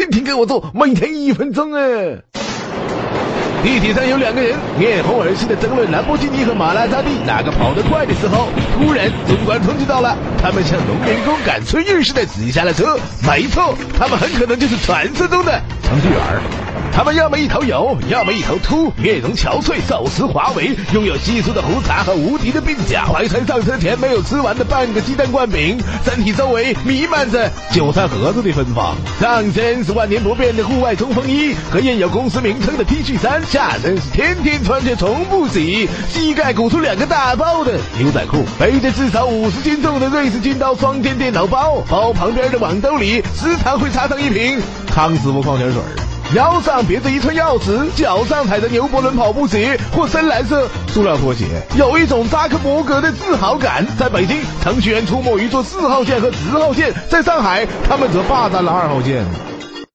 天天给我做，每天一分钟哎！地铁上有两个人面红耳赤的争论兰博基尼和马拉扎蒂哪个跑得快的时候，突然总管通知到了，他们像农民工赶春运似的挤下了车。没错，他们很可能就是传说中的程序员。他们要么一头油，要么一头秃，面容憔悴，手持华为，拥有稀疏的胡茬和无敌的鬓角，怀揣上车前没有吃完的半个鸡蛋灌饼，身体周围弥漫着韭菜盒子的芬芳。上身是万年不变的户外冲锋衣和印有公司名称的 T 恤衫，下身是天天穿着从不洗，膝盖鼓出两个大包的牛仔裤，背着至少五十斤重的瑞士军刀双肩电脑包，包旁边的网兜里时常会插上一瓶康师傅矿泉水。腰上别着一串钥匙，脚上踩着牛博伦跑步鞋或深蓝色塑料拖鞋，有一种扎克伯格的自豪感。在北京，程序员出没于坐四号线和十号线；在上海，他们则霸占了二号线。